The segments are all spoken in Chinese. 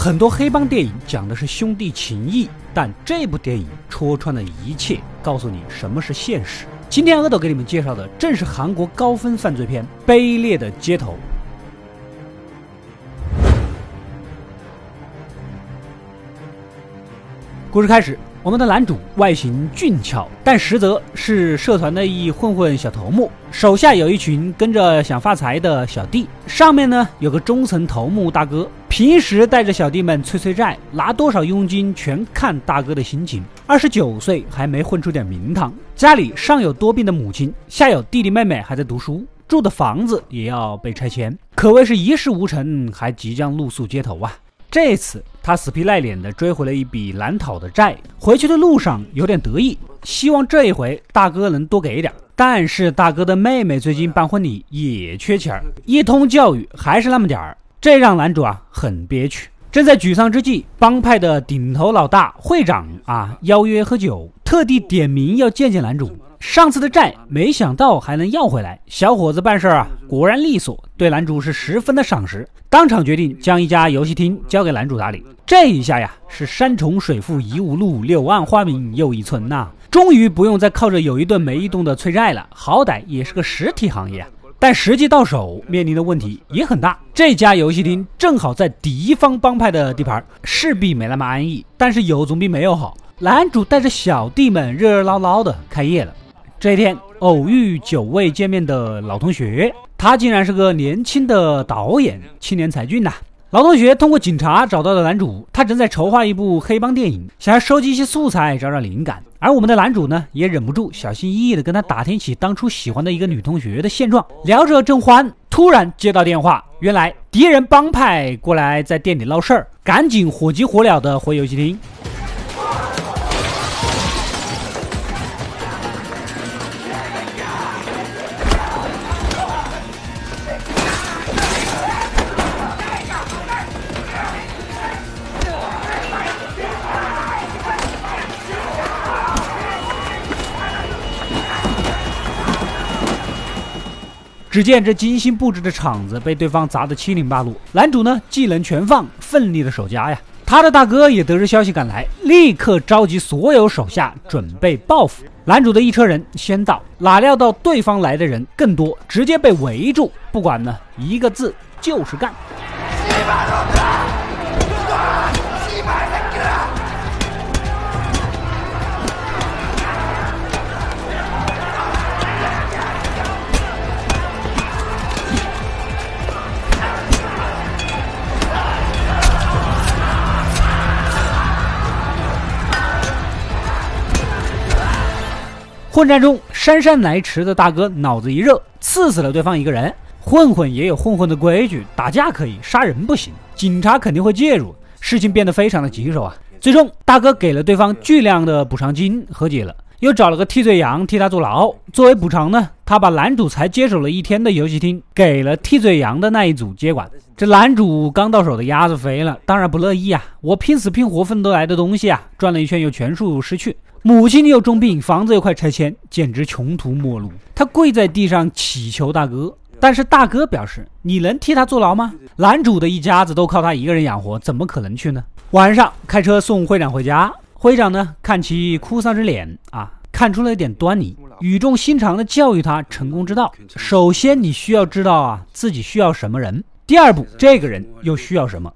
很多黑帮电影讲的是兄弟情谊，但这部电影戳穿了一切，告诉你什么是现实。今天阿斗给你们介绍的正是韩国高分犯罪片《卑劣的街头》。故事开始。我们的男主外形俊俏，但实则是社团的一混混小头目，手下有一群跟着想发财的小弟，上面呢有个中层头目大哥，平时带着小弟们催催债，拿多少佣金全看大哥的心情。二十九岁还没混出点名堂，家里上有多病的母亲，下有弟弟妹妹还在读书，住的房子也要被拆迁，可谓是一事无成，还即将露宿街头啊。这次他死皮赖脸的追回了一笔难讨的债，回去的路上有点得意，希望这一回大哥能多给一点。但是大哥的妹妹最近办婚礼也缺钱儿，一通教育还是那么点儿，这让男主啊很憋屈。正在沮丧之际，帮派的顶头老大会长啊邀约喝酒，特地点名要见见男主。上次的债没想到还能要回来，小伙子办事啊果然利索，对男主是十分的赏识，当场决定将一家游戏厅交给男主打理。这一下呀是山重水复疑无路，柳暗花明又一村呐，终于不用再靠着有一顿没一顿的催债了，好歹也是个实体行业啊。但实际到手面临的问题也很大，这家游戏厅正好在敌方帮派的地盘，势必没那么安逸。但是有总比没有好，男主带着小弟们热热闹闹的开业了。这一天，偶遇久未见面的老同学，他竟然是个年轻的导演，青年才俊呐！老同学通过警察找到了男主，他正在筹划一部黑帮电影，想要收集一些素材，找找灵感。而我们的男主呢，也忍不住小心翼翼地跟他打听起当初喜欢的一个女同学的现状。聊着正欢，突然接到电话，原来敌人帮派过来在店里闹事儿，赶紧火急火燎地回游戏厅。只见这精心布置的场子被对方砸得七零八落，男主呢技能全放，奋力的守家呀。他的大哥也得知消息赶来，立刻召集所有手下准备报复。男主的一车人先到，哪料到对方来的人更多，直接被围住。不管呢，一个字就是干。混战中，姗姗来迟的大哥脑子一热，刺死了对方一个人。混混也有混混的规矩，打架可以，杀人不行。警察肯定会介入，事情变得非常的棘手啊。最终，大哥给了对方巨量的补偿金，和解了，又找了个替罪羊替他坐牢。作为补偿呢，他把男主才接手了一天的游戏厅给了替罪羊的那一组接管。这男主刚到手的鸭子飞了，当然不乐意啊！我拼死拼活奋斗来的东西啊，转了一圈又全数失去。母亲又重病，房子又快拆迁，简直穷途末路。他跪在地上祈求大哥，但是大哥表示：“你能替他坐牢吗？男主的一家子都靠他一个人养活，怎么可能去呢？”晚上开车送会长回家，会长呢看其哭丧着脸啊，看出了一点端倪，语重心长地教育他成功之道：首先你需要知道啊自己需要什么人，第二步这个人又需要什么。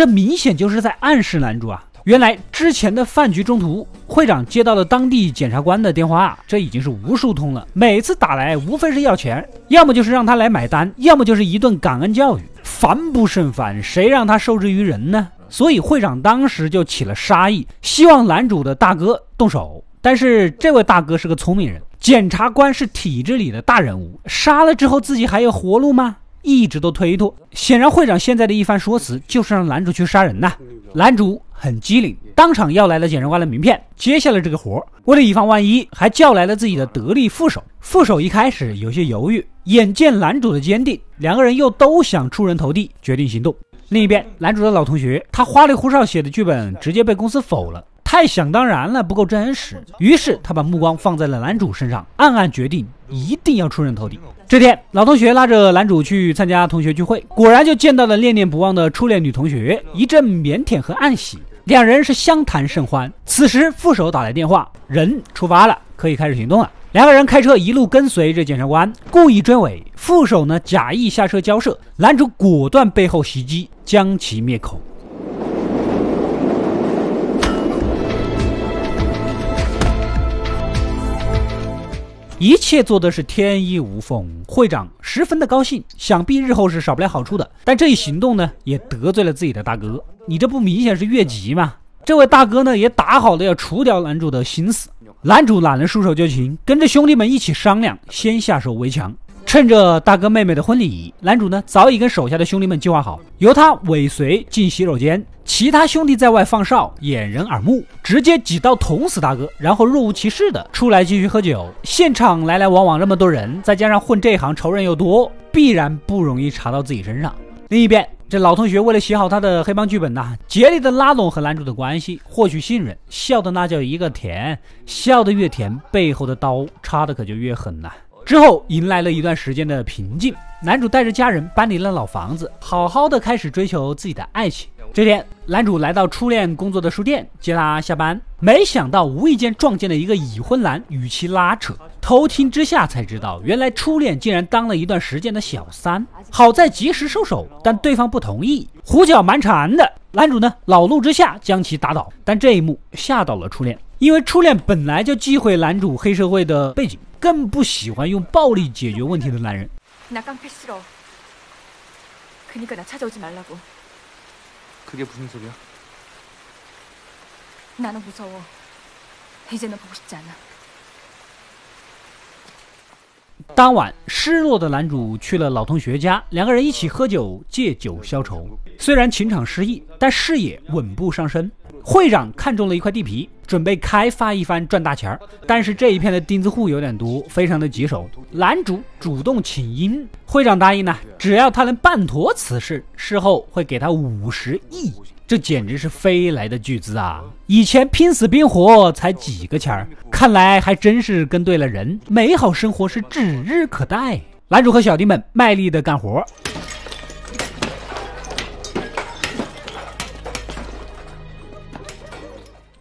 这明显就是在暗示男主啊！原来之前的饭局中途，会长接到了当地检察官的电话，这已经是无数通了。每次打来，无非是要钱，要么就是让他来买单，要么就是一顿感恩教育，烦不胜烦。谁让他受制于人呢？所以会长当时就起了杀意，希望男主的大哥动手。但是这位大哥是个聪明人。检察官是体制里的大人物，杀了之后自己还有活路吗？一直都推脱。显然会长现在的一番说辞就是让男主去杀人呐。男主很机灵，当场要来了检察官的名片，接下了这个活。为了以防万一，还叫来了自己的得力副手。副手一开始有些犹豫，眼见男主的坚定，两个人又都想出人头地，决定行动。另一边，男主的老同学，他花里胡哨写的剧本直接被公司否了。太想当然了，不够真实。于是他把目光放在了男主身上，暗暗决定一定要出人头地。这天，老同学拉着男主去参加同学聚会，果然就见到了念念不忘的初恋女同学，一阵腼腆和暗喜，两人是相谈甚欢。此时副手打来电话，人出发了，可以开始行动了。两个人开车一路跟随着检察官，故意追尾。副手呢假意下车交涉，男主果断背后袭击，将其灭口。一切做的是天衣无缝，会长十分的高兴，想必日后是少不了好处的。但这一行动呢，也得罪了自己的大哥。你这不明显是越级吗？这位大哥呢，也打好了要除掉男主的心思。男主哪能束手就擒，跟着兄弟们一起商量，先下手为强。趁着大哥妹妹的婚礼，男主呢早已跟手下的兄弟们计划好，由他尾随进洗手间，其他兄弟在外放哨，掩人耳目，直接几刀捅死大哥，然后若无其事的出来继续喝酒。现场来来往往那么多人，再加上混这一行仇人又多，必然不容易查到自己身上。另一边，这老同学为了写好他的黑帮剧本呐，竭力的拉拢和男主的关系，获取信任，笑的那叫一个甜，笑的越甜，背后的刀插的可就越狠呐。之后迎来了一段时间的平静，男主带着家人搬离了老房子，好好的开始追求自己的爱情。这天，男主来到初恋工作的书店接她下班，没想到无意间撞见了一个已婚男与其拉扯，偷听之下才知道，原来初恋竟然当了一段时间的小三。好在及时收手，但对方不同意，胡搅蛮缠的。男主呢，恼怒之下将其打倒，但这一幕吓到了初恋，因为初恋本来就忌讳男主黑社会的背景。更不喜欢用暴力解决问题的男人。当晚，失落的男主去了老同学家，两个人一起喝酒，借酒消愁。虽然情场失意，但事业稳步上升。会长看中了一块地皮，准备开发一番赚大钱儿。但是这一片的钉子户有点多，非常的棘手。男主主动请缨，会长答应呢，只要他能办妥此事，事后会给他五十亿。这简直是飞来的巨资啊！以前拼死拼活才几个钱儿，看来还真是跟对了人，美好生活是指日可待。男主和小弟们卖力的干活。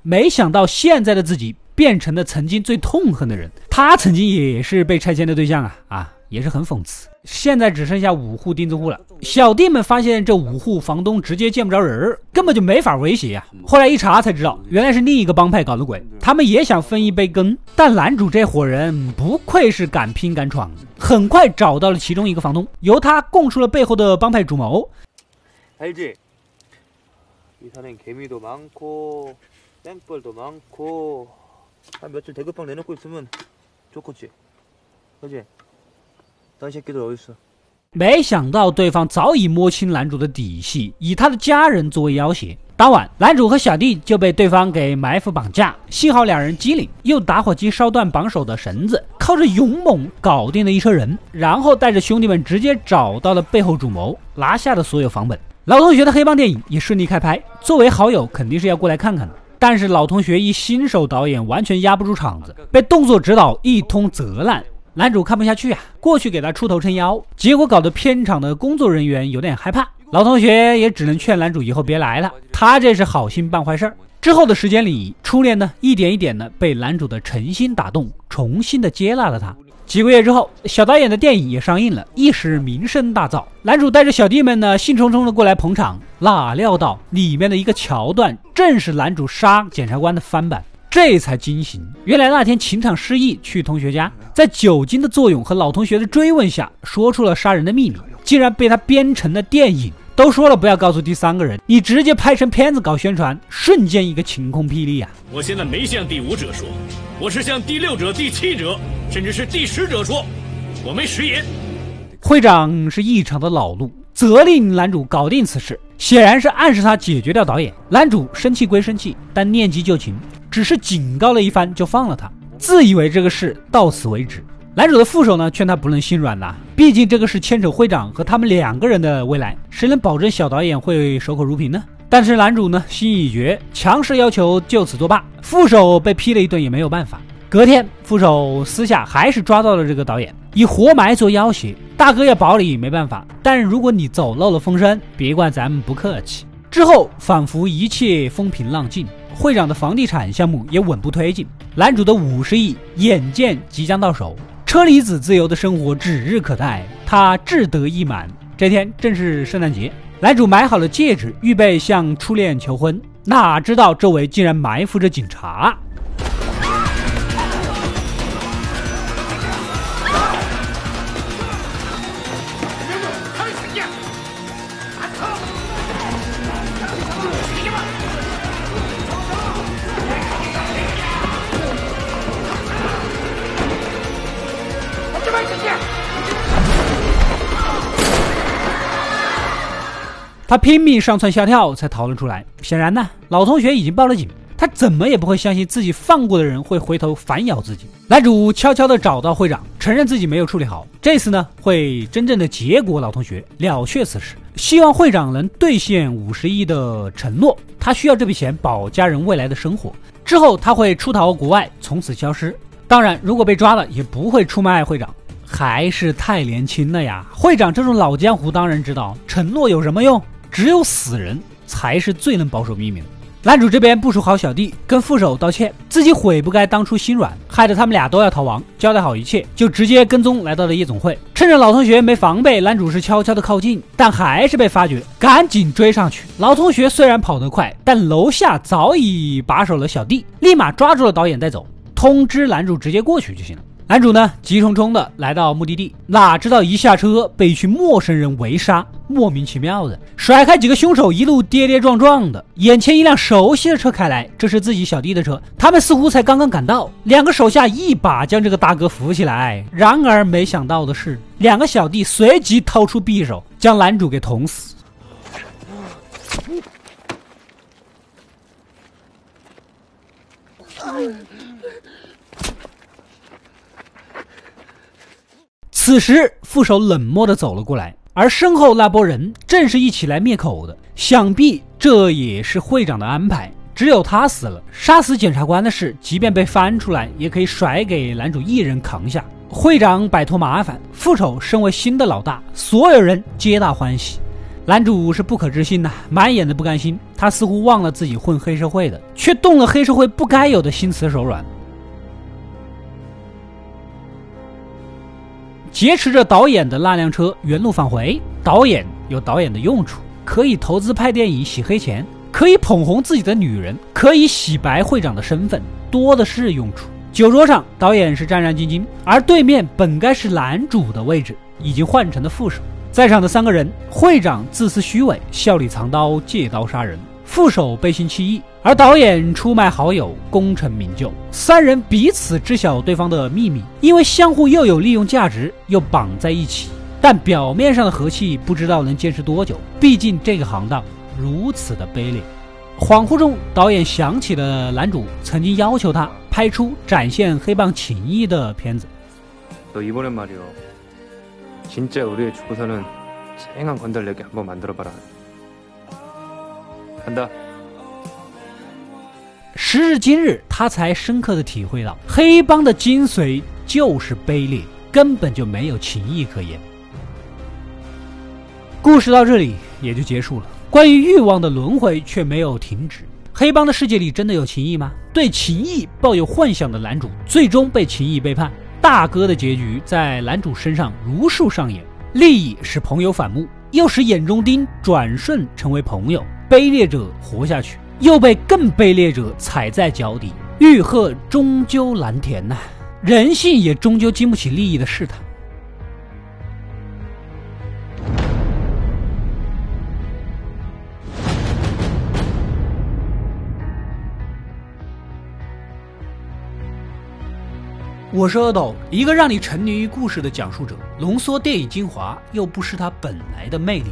没想到现在的自己变成了曾经最痛恨的人，他曾经也是被拆迁的对象啊啊，也是很讽刺。现在只剩下五户钉子户了，小弟们发现这五户房东直接见不着人，根本就没法威胁呀。后来一查才知道，原来是另一个帮派搞的鬼，他们也想分一杯羹。但男主这伙人不愧是敢拼敢闯，很快找到了其中一个房东，由他供出了背后的帮派主谋。알지이산엔개미도많고 땡벌도 많고 한 며칠 대급방 내놓고 있으면 좋겠지 그지? 没想到对方早已摸清男主的底细，以他的家人作为要挟。当晚，男主和小弟就被对方给埋伏绑架。幸好两人机灵，用打火机烧断绑手的绳子，靠着勇猛搞定了一车人，然后带着兄弟们直接找到了背后主谋，拿下了所有房本。老同学的黑帮电影也顺利开拍，作为好友肯定是要过来看看的。但是老同学一新手导演，完全压不住场子，被动作指导一通责难。男主看不下去啊，过去给他出头撑腰，结果搞得片场的工作人员有点害怕，老同学也只能劝男主以后别来了，他这是好心办坏事儿。之后的时间里，初恋呢一点一点的被男主的诚心打动，重新的接纳了他。几个月之后，小导演的电影也上映了，一时名声大噪。男主带着小弟们呢，兴冲冲的过来捧场，哪料到里面的一个桥段正是男主杀检察官的翻版，这才惊醒。原来那天情场失意去同学家，在酒精的作用和老同学的追问下，说出了杀人的秘密，竟然被他编成了电影。都说了不要告诉第三个人，你直接拍成片子搞宣传，瞬间一个晴空霹雳啊！我现在没向第五者说，我是向第六者、第七者，甚至是第十者说，我没食言。会长是异常的恼怒，责令男主搞定此事，显然是暗示他解决掉导演。男主生气归生气，但念及旧情，只是警告了一番就放了他，自以为这个事到此为止。男主的副手呢，劝他不能心软呐，毕竟这个是牵扯会长和他们两个人的未来，谁能保证小导演会守口如瓶呢？但是男主呢心意已决，强势要求就此作罢。副手被批了一顿也没有办法。隔天，副手私下还是抓到了这个导演，以活埋做要挟。大哥要保你没办法，但如果你走漏了风声，别怪咱们不客气。之后仿佛一切风平浪静，会长的房地产项目也稳步推进，男主的五十亿眼见即将到手，车厘子自由的生活指日可待，他志得意满。这天正是圣诞节，男主买好了戒指，预备向初恋求婚，哪知道周围竟然埋伏着警察。他拼命上蹿下跳才逃了出来。显然呢，老同学已经报了警。他怎么也不会相信自己放过的人会回头反咬自己。男主悄悄地找到会长，承认自己没有处理好。这次呢，会真正的结果老同学了却此事，希望会长能兑现五十亿的承诺。他需要这笔钱保家人未来的生活。之后他会出逃国外，从此消失。当然，如果被抓了，也不会出卖会长。还是太年轻了呀！会长这种老江湖当然知道，承诺有什么用？只有死人才是最能保守秘密的。男主这边部署好小弟，跟副手道歉，自己悔不该当初心软，害得他们俩都要逃亡。交代好一切，就直接跟踪来到了夜总会。趁着老同学没防备，男主是悄悄的靠近，但还是被发觉，赶紧追上去。老同学虽然跑得快，但楼下早已把守了小弟，立马抓住了导演带走，通知男主直接过去就行了。男主呢，急冲冲的来到目的地，哪知道一下车被一群陌生人围杀，莫名其妙的甩开几个凶手，一路跌跌撞撞的，眼前一辆熟悉的车开来，这是自己小弟的车，他们似乎才刚刚赶到，两个手下一把将这个大哥扶起来，然而没想到的是，两个小弟随即掏出匕首将男主给捅死。此时，副手冷漠的走了过来，而身后那波人正是一起来灭口的。想必这也是会长的安排。只有他死了，杀死检察官的事，即便被翻出来，也可以甩给男主一人扛下。会长摆脱麻烦，复仇身为新的老大，所有人皆大欢喜。男主是不可置信呐，满眼的不甘心。他似乎忘了自己混黑社会的，却动了黑社会不该有的心慈手软。劫持着导演的那辆车原路返回，导演有导演的用处，可以投资拍电影洗黑钱，可以捧红自己的女人，可以洗白会长的身份，多的是用处。酒桌上，导演是战战兢兢，而对面本该是男主的位置，已经换成了副手。在场的三个人，会长自私虚伪，笑里藏刀，借刀杀人。副手背信弃义，而导演出卖好友，功成名就。三人彼此知晓对方的秘密，因为相互又有利用价值，又绑在一起。但表面上的和气，不知道能坚持多久。毕竟这个行当如此的卑劣。恍惚中，导演想起了男主曾经要求他拍出展现黑帮情谊的片子。너이번엔말이요진짜우리의주고서는생한건달력이한번만들어봐라 时至今日，他才深刻的体会到黑帮的精髓就是卑劣，根本就没有情义可言。故事到这里也就结束了。关于欲望的轮回却没有停止。黑帮的世界里真的有情义吗？对情义抱有幻想的男主，最终被情义背叛。大哥的结局在男主身上如数上演。利益使朋友反目，又使眼中钉转瞬成为朋友。卑劣者活下去，又被更卑劣者踩在脚底。欲壑终究难填呐，人性也终究经不起利益的试探。我是阿斗，一个让你沉迷于故事的讲述者，浓缩电影精华，又不失它本来的魅力。